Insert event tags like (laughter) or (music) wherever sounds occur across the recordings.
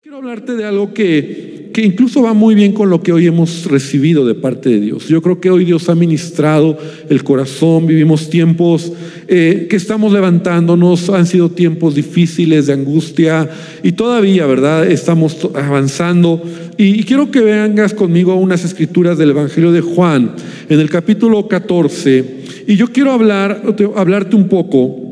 Quiero hablarte de algo que, que, incluso va muy bien con lo que hoy hemos recibido de parte de Dios. Yo creo que hoy Dios ha ministrado el corazón, vivimos tiempos eh, que estamos levantándonos, han sido tiempos difíciles de angustia y todavía, ¿verdad? Estamos avanzando. Y, quiero que vengas conmigo unas escrituras del Evangelio de Juan, en el capítulo 14. Y yo quiero hablar, hablarte un poco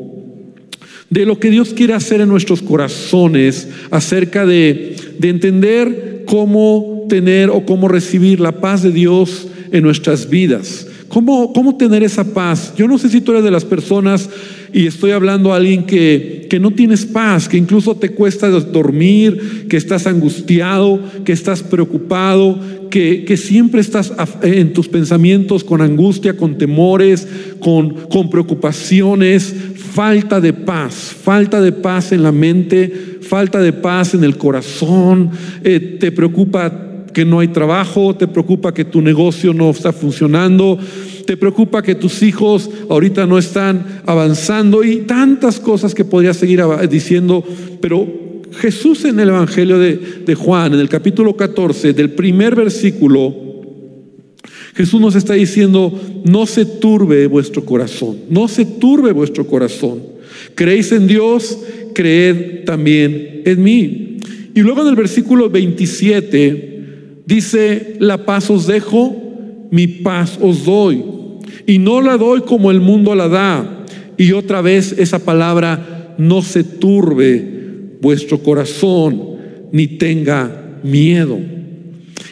de lo que Dios quiere hacer en nuestros corazones acerca de, de, entender cómo tener o cómo recibir la paz de Dios en nuestras vidas. ¿Cómo, cómo tener esa paz? Yo no sé si tú eres de las personas y estoy hablando a alguien que, que no tienes paz, que incluso te cuesta dormir, que estás angustiado, que estás preocupado, que, que, siempre estás en tus pensamientos con angustia, con temores, con, con preocupaciones, falta de paz, falta de paz en la mente, falta de paz en el corazón, eh, te preocupa que no hay trabajo, te preocupa que tu negocio no está funcionando, te preocupa que tus hijos ahorita no están avanzando y tantas cosas que podría seguir diciendo, pero Jesús en el Evangelio de, de Juan, en el capítulo 14, del primer versículo, Jesús nos está diciendo, no se turbe vuestro corazón, no se turbe vuestro corazón. Creéis en Dios, creed también en mí. Y luego en el versículo 27 dice, la paz os dejo, mi paz os doy. Y no la doy como el mundo la da. Y otra vez esa palabra, no se turbe vuestro corazón, ni tenga miedo.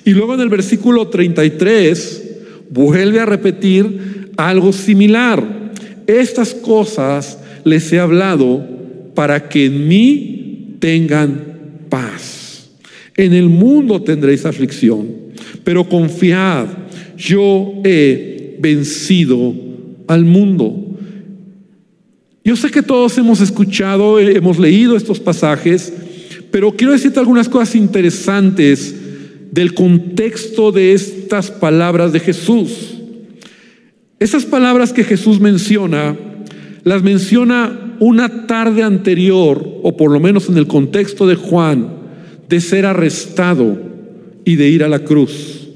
Y luego en el versículo 33 vuelve a repetir algo similar. Estas cosas les he hablado para que en mí tengan paz. En el mundo tendréis aflicción, pero confiad, yo he vencido al mundo. Yo sé que todos hemos escuchado, hemos leído estos pasajes, pero quiero decirte algunas cosas interesantes del contexto de estas palabras de Jesús. Esas palabras que Jesús menciona, las menciona una tarde anterior, o por lo menos en el contexto de Juan, de ser arrestado y de ir a la cruz.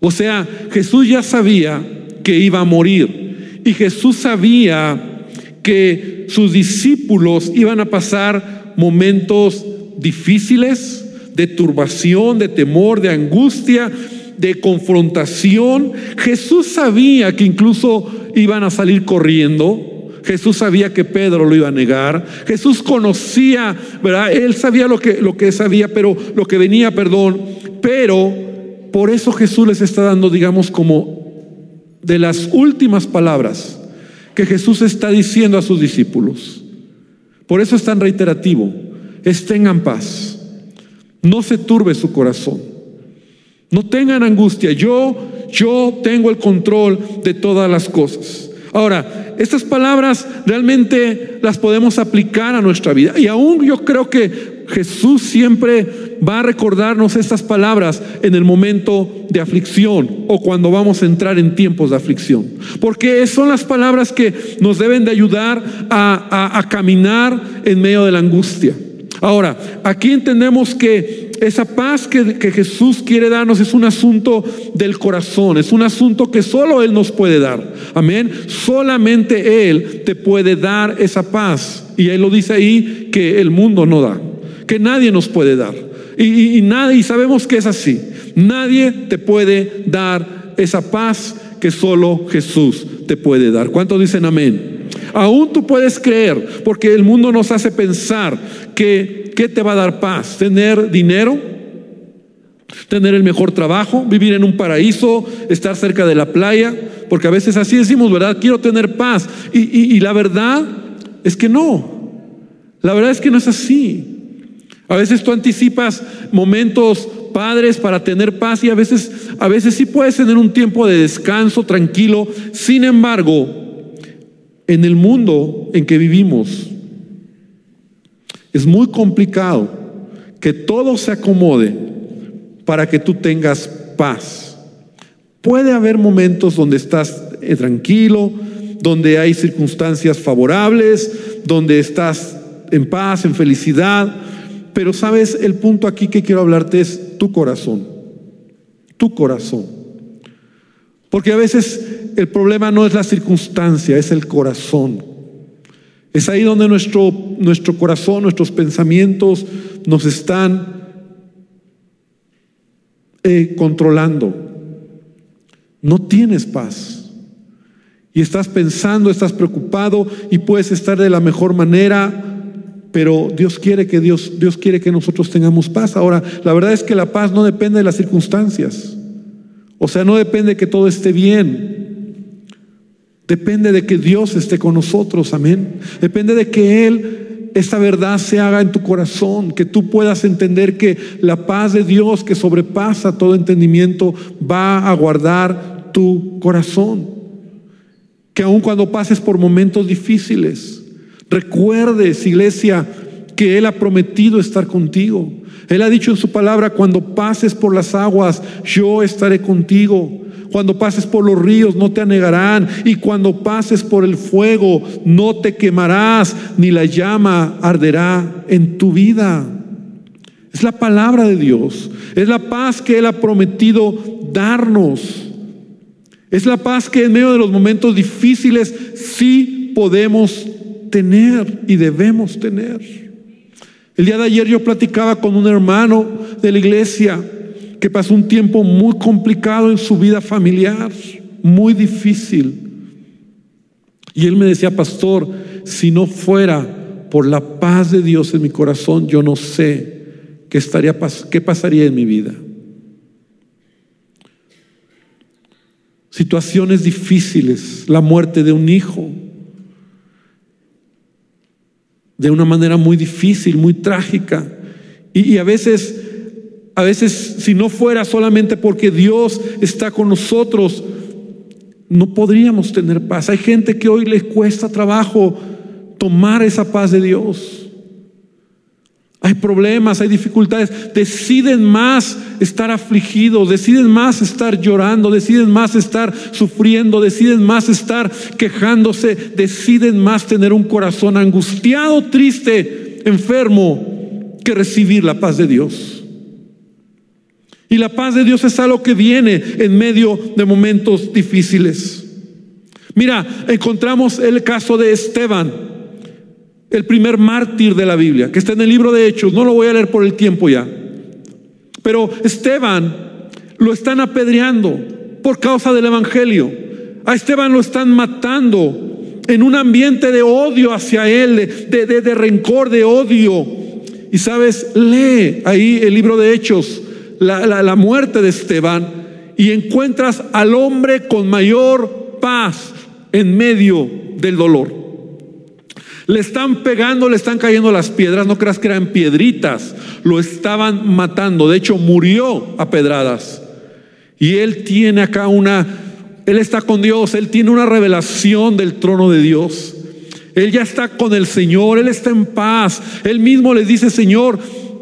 O sea, Jesús ya sabía que iba a morir y Jesús sabía que sus discípulos iban a pasar momentos difíciles, de turbación, de temor, de angustia, de confrontación. Jesús sabía que incluso iban a salir corriendo. Jesús sabía que Pedro lo iba a negar. Jesús conocía, ¿verdad? Él sabía lo que, lo que sabía, pero lo que venía, perdón. Pero por eso Jesús les está dando, digamos, como de las últimas palabras que Jesús está diciendo a sus discípulos. Por eso es tan reiterativo. Es tengan paz. No se turbe su corazón. No tengan angustia. Yo, yo tengo el control de todas las cosas. Ahora, estas palabras realmente las podemos aplicar a nuestra vida. Y aún yo creo que Jesús siempre va a recordarnos estas palabras en el momento de aflicción o cuando vamos a entrar en tiempos de aflicción. Porque son las palabras que nos deben de ayudar a, a, a caminar en medio de la angustia. Ahora, aquí entendemos que esa paz que, Jesús quiere darnos es un asunto del corazón, es un asunto que solo Él nos puede dar. Amén. Solamente Él te puede dar esa paz. Y Él lo dice ahí que el mundo no da, que nadie nos puede dar. Y, y, y, nadie, y sabemos que es así. Nadie te puede dar esa paz que solo Jesús te puede dar. ¿Cuántos dicen amén? Aún tú puedes creer, porque el mundo nos hace pensar que ¿qué te va a dar paz? ¿Tener dinero? ¿Tener el mejor trabajo? ¿Vivir en un paraíso? ¿Estar cerca de la playa? Porque a veces así decimos, ¿verdad? Quiero tener paz. Y, y, y la verdad es que no. La verdad es que no es así. A veces tú anticipas momentos padres para tener paz y a veces, a veces sí puedes tener un tiempo de descanso tranquilo. Sin embargo, en el mundo en que vivimos es muy complicado que todo se acomode para que tú tengas paz. Puede haber momentos donde estás eh, tranquilo, donde hay circunstancias favorables, donde estás en paz, en felicidad, Pero sabes, el punto aquí que quiero hablarte es tu corazón, tu corazón. Porque a veces el problema no es la circunstancia, es el corazón. Es ahí donde nuestro, nuestro corazón, nuestros pensamientos nos están eh, controlando. No tienes paz. Y estás pensando, estás preocupado y puedes estar de la mejor manera, pero Dios quiere que Dios, Dios quiere que nosotros tengamos paz. Ahora, la verdad es que la paz no depende de las circunstancias. O sea, no depende de que todo esté bien. Depende de que Dios esté con nosotros, amén. Depende de que Él, esta verdad se haga en tu corazón, que tú puedas entender que la paz de Dios que sobrepasa todo entendimiento va a guardar tu corazón. Que aun cuando pases por momentos difíciles, recuerdes, iglesia, que Él ha prometido estar contigo. Él ha dicho en su palabra, cuando pases por las aguas, yo estaré contigo. Cuando pases por los ríos, no te anegarán. Y cuando pases por el fuego, no te quemarás, ni la llama arderá en tu vida. Es la palabra de Dios. Es la paz que Él ha prometido darnos. Es la paz que en medio de los momentos difíciles sí podemos tener y debemos tener. El día de ayer yo platicaba con un hermano de la iglesia que pasó un tiempo muy complicado en su vida familiar, muy difícil. Y él me decía, pastor, si no fuera por la paz de Dios en mi corazón, yo no sé qué, estaría, qué pasaría en mi vida. Situaciones difíciles, la muerte de un hijo, de una manera muy difícil, muy trágica. Y, a veces, a veces, si no fuera solamente porque Dios está con nosotros, no podríamos tener paz. Hay gente que hoy le cuesta trabajo tomar esa paz de Dios. Hay problemas, hay dificultades. Deciden más estar afligidos, deciden más estar llorando, deciden más estar sufriendo, deciden más estar quejándose, deciden más tener un corazón angustiado, triste, enfermo, que recibir la paz de Dios. Y la paz de Dios es algo que viene en medio de momentos difíciles. Mira, encontramos el caso de Esteban el primer mártir de la Biblia, que está en el libro de Hechos, no lo voy a leer por el tiempo ya. Pero Esteban lo están apedreando por causa del Evangelio. A Esteban lo están matando en un ambiente de odio hacia él, de, de, rencor, de odio. Y sabes, lee ahí el libro de Hechos, la, muerte de Esteban, y encuentras al hombre con mayor paz en medio del dolor. Le están pegando, le están cayendo las piedras, no creas que eran piedritas, lo estaban matando, de hecho murió a pedradas. Y él tiene acá una, él está con Dios, él tiene una revelación del trono de Dios. Él ya está con el Señor, él está en paz. Él mismo les dice, Señor,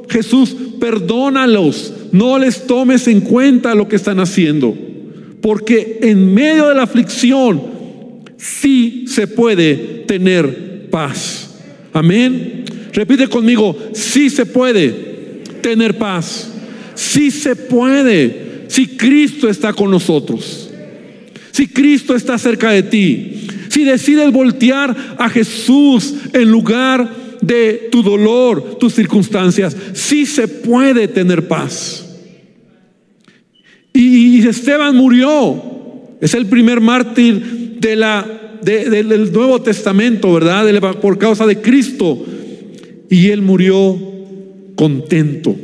Jesús, perdónalos, no les tomes en cuenta lo que están haciendo. Porque en medio de la aflicción sí se puede tener paz. Amén. Repite conmigo, sí se puede tener paz. Sí se puede. Si Cristo está con nosotros. Si Cristo está cerca de ti. Si decides voltear a Jesús en lugar de tu dolor, tus circunstancias, sí se puede tener paz. Y, Esteban murió. Es el primer mártir de la del Nuevo Testamento, ¿verdad? por causa de Cristo. Y él murió contento.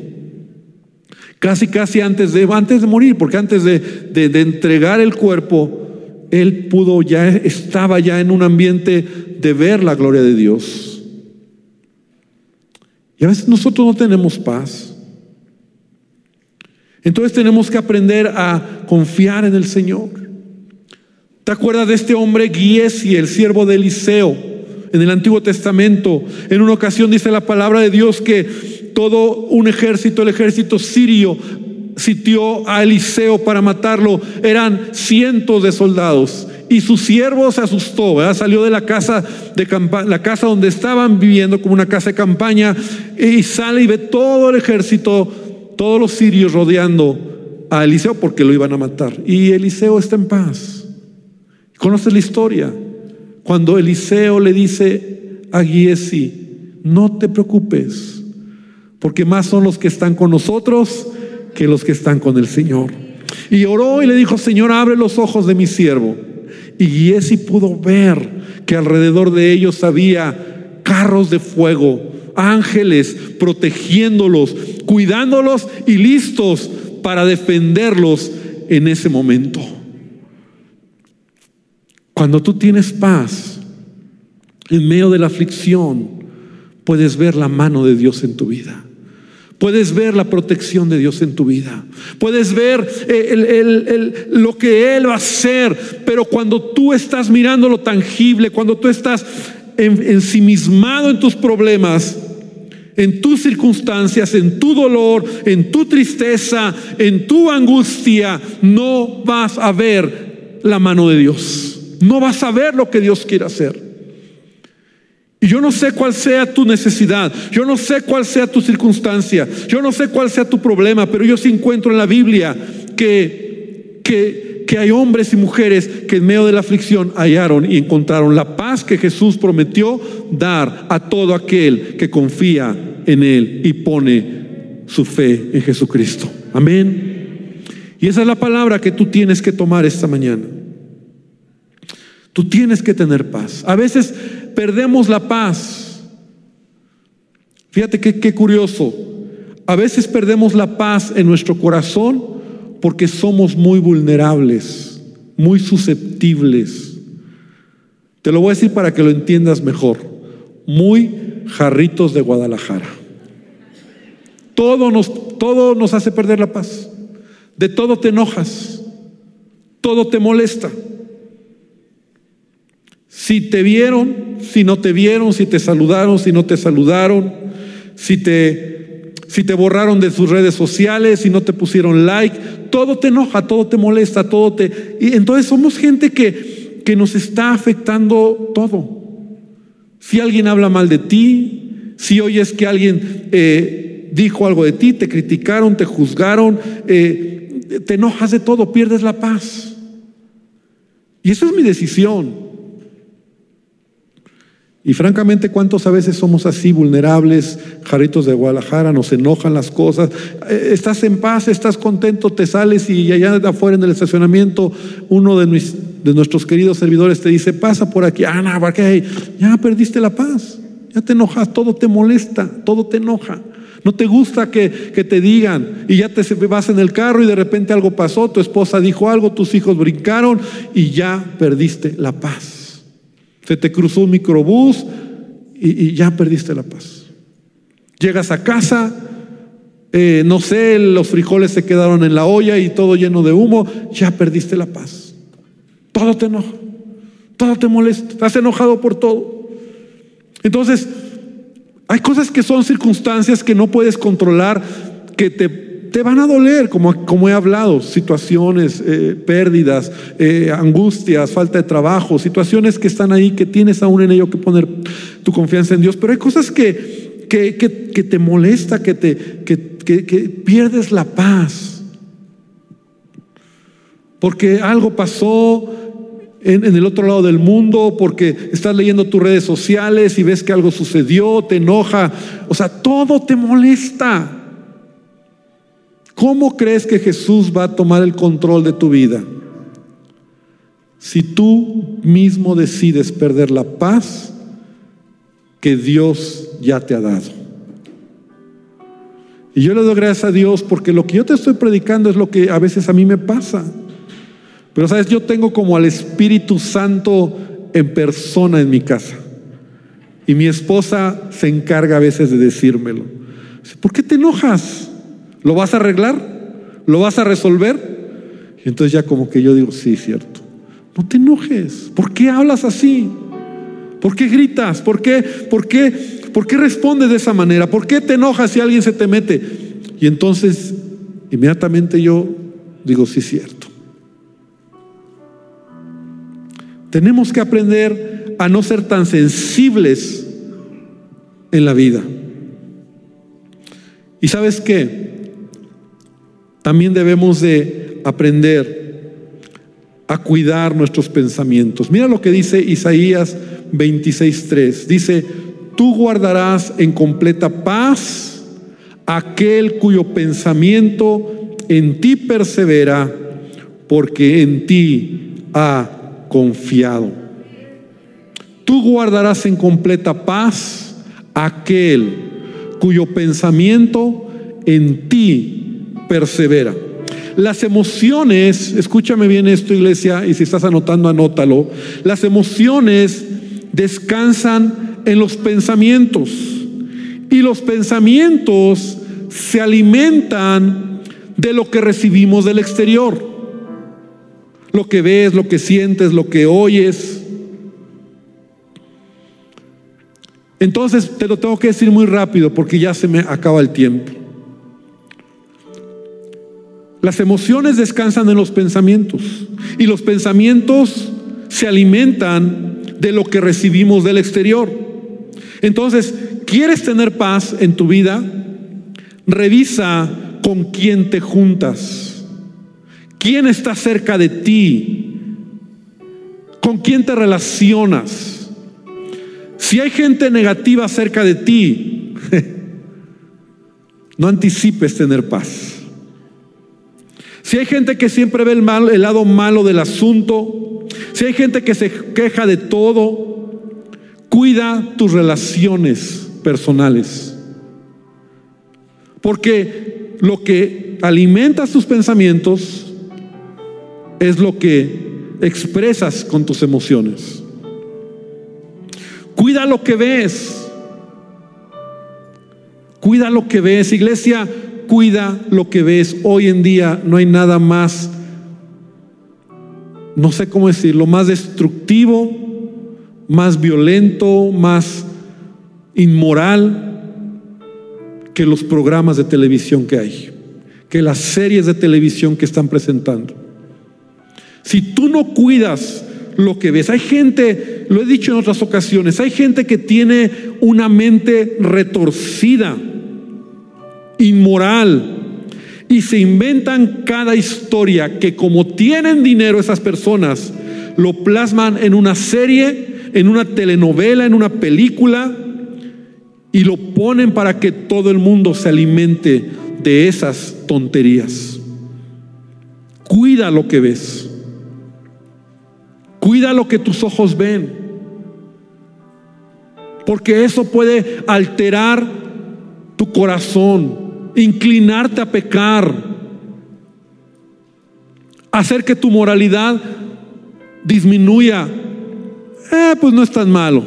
Casi, casi antes de, antes de morir, porque antes de, de entregar el cuerpo, él pudo ya, estaba ya en un ambiente de ver la gloria de Dios. Y a veces nosotros no tenemos paz. Entonces tenemos que aprender a confiar en el Señor. ¿Te acuerdas de este hombre Giesi, el siervo de Eliseo, en el Antiguo Testamento? En una ocasión dice la palabra de Dios que todo un ejército, el ejército sirio, sitió a Eliseo para matarlo. Eran cientos de soldados y su siervo se asustó, salió de la casa, de la casa donde estaban viviendo como una casa de campaña y sale y ve todo el ejército, todos los sirios rodeando a Eliseo porque lo iban a matar. Y Eliseo está en paz. ¿Conoces la historia? Cuando Eliseo le dice a Giesi, no te preocupes, porque más son los que están con nosotros que los que están con el Señor. Y oró y le dijo, Señor, abre los ojos de mi siervo. Y Giesi pudo ver que alrededor de ellos había carros de fuego, ángeles protegiéndolos, cuidándolos y listos para defenderlos en ese momento. Cuando tú tienes paz en medio de la aflicción, puedes ver la mano de Dios en tu vida. Puedes ver la protección de Dios en tu vida. Puedes ver eh, lo que Él va a hacer. Pero cuando tú estás mirando lo tangible, cuando tú estás ensimismado en tus problemas, en tus circunstancias, en tu dolor, en tu tristeza, en tu angustia, no vas a ver la mano de Dios. No vas a ver lo que Dios quiere hacer. Y yo no sé cuál sea tu necesidad, yo no sé cuál sea tu circunstancia, yo no sé cuál sea tu problema, pero yo sí encuentro en la Biblia que, que, que hay hombres y mujeres que en medio de la aflicción hallaron y encontraron la paz que Jesús prometió dar a todo aquel que confía en Él y pone su fe en Jesucristo. Amén. Y esa es la palabra que tú tienes que tomar esta mañana. Tú tienes que tener paz. A veces perdemos la paz. Fíjate qué curioso. A veces perdemos la paz en nuestro corazón porque somos muy vulnerables, muy susceptibles. Te lo voy a decir para que lo entiendas mejor. Muy jarritos de Guadalajara. Todo nos, todo nos hace perder la paz. De todo te enojas. Todo te molesta. Si te vieron, si no te vieron, si te saludaron, si no te saludaron, si te, si te borraron de sus redes sociales, si no te pusieron like, todo te enoja, todo te molesta, todo te... Y entonces somos gente que, que nos está afectando todo. Si alguien habla mal de ti, si oyes que alguien eh, dijo algo de ti, te criticaron, te juzgaron, eh, te enojas de todo, pierdes la paz. Y eso es mi decisión. Y francamente, ¿cuántos a veces somos así vulnerables, jaritos de Guadalajara, nos enojan las cosas? Eh, estás en paz, estás contento, te sales y allá afuera en el estacionamiento uno de, nuestros queridos servidores te dice, pasa por aquí, Ana, ¿para qué? Ya perdiste la paz, ya te enojas, todo te molesta, todo te enoja. No te gusta que, te digan y ya te vas en el carro y de repente algo pasó, tu esposa dijo algo, tus hijos brincaron y ya perdiste la paz. Se te cruzó un microbús y, ya perdiste la paz. Llegas a casa, eh, no sé, los frijoles se quedaron en la olla y todo lleno de humo, ya perdiste la paz. Todo te enoja, todo te molesta, estás enojado por todo. Entonces, hay cosas que son circunstancias que no puedes controlar, que te te van a doler, como, como he hablado, situaciones, eh, pérdidas, eh, angustias, falta de trabajo, situaciones que están ahí, que tienes aún en ello que poner tu confianza en Dios, pero hay cosas que, que, que, te molesta, que, te, que pierdes la paz, porque algo pasó, en, en, el otro lado del mundo, porque estás leyendo tus redes sociales y ves que algo sucedió, te enoja, o sea, todo te molesta. ¿Cómo crees que Jesús va a tomar el control de tu vida? Si tú mismo decides perder la paz que Dios ya te ha dado. Y yo le doy gracias a Dios porque lo que yo te estoy predicando es lo que a veces a mí me pasa. Pero sabes, yo tengo como al Espíritu Santo en persona en mi casa. Y mi esposa se encarga a veces de decírmelo. ¿Por qué te enojas? ¿Lo vas a arreglar? ¿Lo vas a resolver? Y entonces ya como que yo digo, sí, cierto. No te enojes. ¿Por qué hablas así? ¿Por qué gritas? ¿Por qué, por qué, por qué respondes de esa manera? ¿Por qué te enojas si alguien se te mete? Y entonces inmediatamente yo digo, sí, cierto. Tenemos que aprender a no ser tan sensibles en la vida. ¿Y sabes qué? También debemos de aprender a cuidar nuestros pensamientos. Mira lo que dice Isaías 26:3. Dice, "Tú guardarás en completa paz aquel cuyo pensamiento en ti persevera, porque en ti ha confiado." Tú guardarás en completa paz aquel cuyo pensamiento en ti persevera. Las emociones, escúchame bien esto iglesia, y si estás anotando, anótalo, las emociones descansan en los pensamientos y los pensamientos se alimentan de lo que recibimos del exterior. Lo que ves, lo que sientes, lo que oyes. Entonces te lo tengo que decir muy rápido porque ya se me acaba el tiempo. Las emociones descansan en los pensamientos y los pensamientos se alimentan de lo que recibimos del exterior. Entonces, ¿quieres tener paz en tu vida? Revisa con quién te juntas. ¿Quién está cerca de ti? ¿Con quién te relacionas? Si hay gente negativa cerca de ti, (laughs) no anticipes tener paz. Si hay gente que siempre ve el, mal, el lado malo del asunto, si hay gente que se queja de todo, cuida tus relaciones personales. Porque lo que alimenta tus pensamientos es lo que expresas con tus emociones. Cuida lo que ves. Cuida lo que ves. Iglesia, cuida lo que ves. Hoy en día no hay nada más, no sé cómo decirlo, más destructivo, más violento, más inmoral que los programas de televisión que hay, que las series de televisión que están presentando. Si tú no cuidas lo que ves. Hay gente, lo he dicho en otras ocasiones, hay gente que tiene una mente retorcida, inmoral, y se inventan cada historia que como tienen dinero esas personas, lo plasman en una serie, en una telenovela, en una película, y lo ponen para que todo el mundo se alimente de esas tonterías. Cuida lo que ves. Cuida lo que tus ojos ven. Porque eso puede alterar tu corazón, inclinarte a pecar, hacer que tu moralidad disminuya. Eh, pues no es tan malo.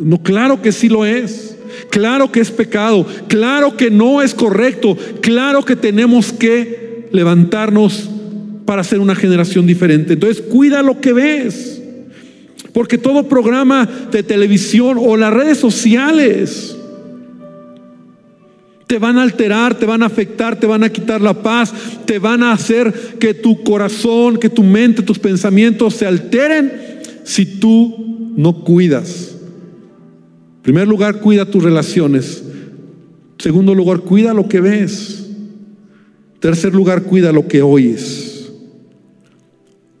No, claro que sí lo es. Claro que es pecado. Claro que no es correcto. Claro que tenemos que levantarnos para ser una generación diferente. Entonces, cuida lo que ves. Porque todo programa de televisión o las redes sociales te van a alterar, te van a afectar, te van a quitar la paz, te van a hacer que tu corazón, que tu mente, tus pensamientos se alteren si tú no cuidas. En primer lugar, cuida tus relaciones. En segundo lugar, cuida lo que ves. En tercer lugar, cuida lo que oyes.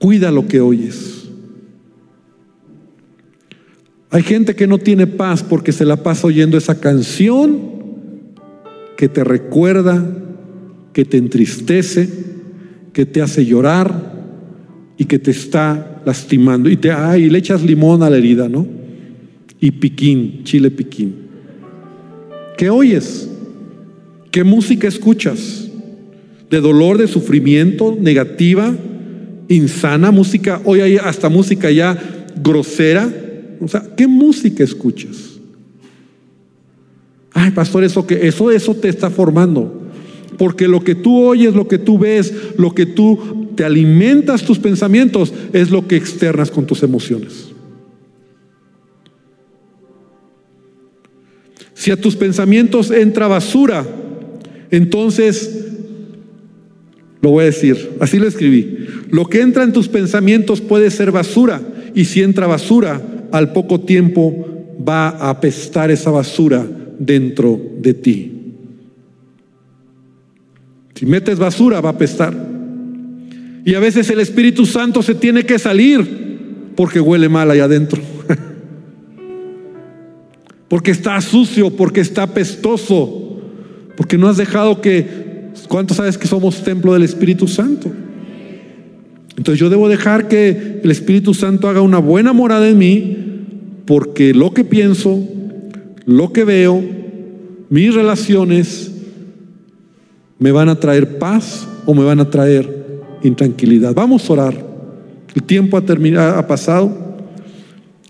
Cuida lo que oyes. Hay gente que no tiene paz porque se la pasa oyendo esa canción que te recuerda, que te entristece, que te hace llorar y que te está lastimando. Y te ay, le echas limón a la herida, ¿no? Y piquín, chile piquín. ¿Qué oyes? ¿Qué música escuchas? ¿De dolor, de sufrimiento, negativa? insana, música, hoy hay hasta música ya grosera. O sea, ¿qué música escuchas? Ay, pastor, eso que eso eso te está formando. Porque lo que tú oyes, lo que tú ves, lo que tú te alimentas tus pensamientos es lo que externas con tus emociones. Si a tus pensamientos entra basura, entonces lo voy a decir, así lo escribí. Lo que entra en tus pensamientos puede ser basura y si entra basura, al poco tiempo va a apestar esa basura dentro de ti. Si metes basura, va a apestar. Y a veces el Espíritu Santo se tiene que salir porque huele mal allá adentro. (laughs) porque está sucio, porque está apestoso, porque no has dejado que... ¿Cuántos sabes que somos templo del Espíritu Santo? Entonces yo debo dejar que el Espíritu Santo haga una buena morada en mí, porque lo que pienso, lo que veo, mis relaciones, me van a traer paz o me van a traer intranquilidad. Vamos a orar. El tiempo ha terminado, ha pasado,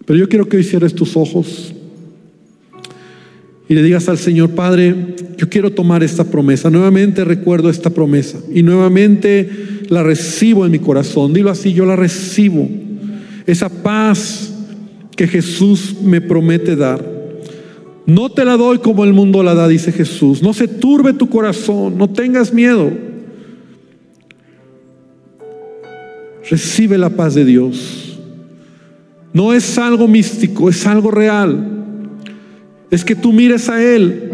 pero yo quiero que hoy cierres tus ojos y le digas al Señor, Padre, yo quiero tomar esta promesa. Nuevamente recuerdo esta promesa y nuevamente la recibo en mi corazón. Dilo así, yo la recibo. Esa paz que Jesús me promete dar. No te la doy como el mundo la da, dice Jesús. No se turbe tu corazón, no tengas miedo. Recibe la paz de Dios. No es algo místico, es algo real es que tú mires a Él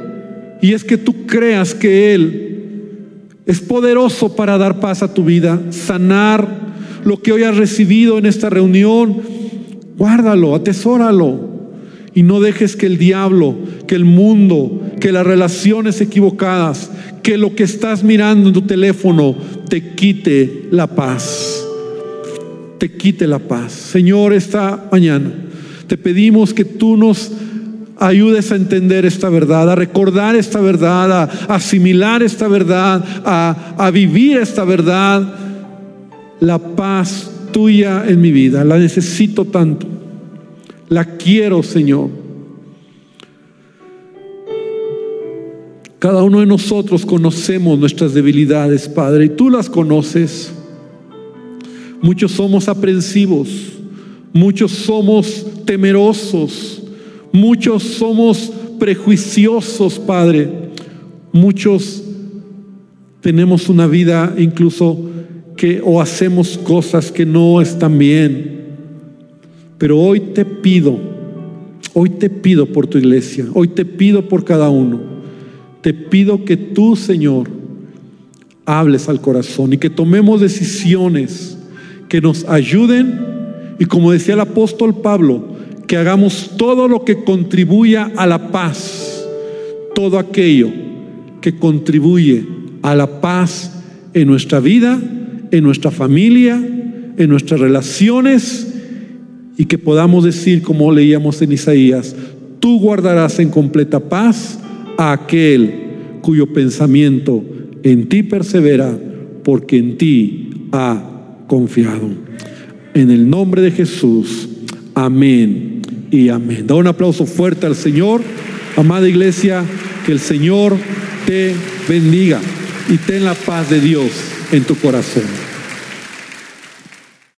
y es que tú creas que Él es poderoso para dar paz a tu vida, sanar lo que hoy has recibido en esta reunión. Guárdalo, atesóralo y no dejes que el diablo, que el mundo, que las relaciones equivocadas, que lo que estás mirando en tu teléfono te quite la paz. Te quite la paz. Señor, esta mañana te pedimos que tú nos ayudes a entender esta verdad, a recordar esta verdad, a asimilar esta verdad, a, vivir esta verdad. La paz tuya en mi vida, la necesito tanto. La quiero, Señor. Cada uno de nosotros conocemos nuestras debilidades, Padre, y tú las conoces. Muchos somos aprensivos, muchos somos temerosos, Muchos somos prejuiciosos, Padre. Muchos tenemos una vida incluso que o hacemos cosas que no están bien. Pero hoy te pido, hoy te pido por tu iglesia, hoy te pido por cada uno. Te pido que tú, Señor, hables al corazón y que tomemos decisiones que nos ayuden y como decía el apóstol Pablo, que hagamos todo lo que contribuya a la paz, todo aquello que contribuye a la paz en nuestra vida, en nuestra familia, en nuestras relaciones y que podamos decir, como leíamos en Isaías, tú guardarás en completa paz a aquel cuyo pensamiento en ti persevera, porque en ti ha confiado. En el nombre de Jesús, amén y amén. Da un aplauso fuerte al Señor. Amada iglesia, que el Señor te bendiga y ten la paz de Dios en tu corazón.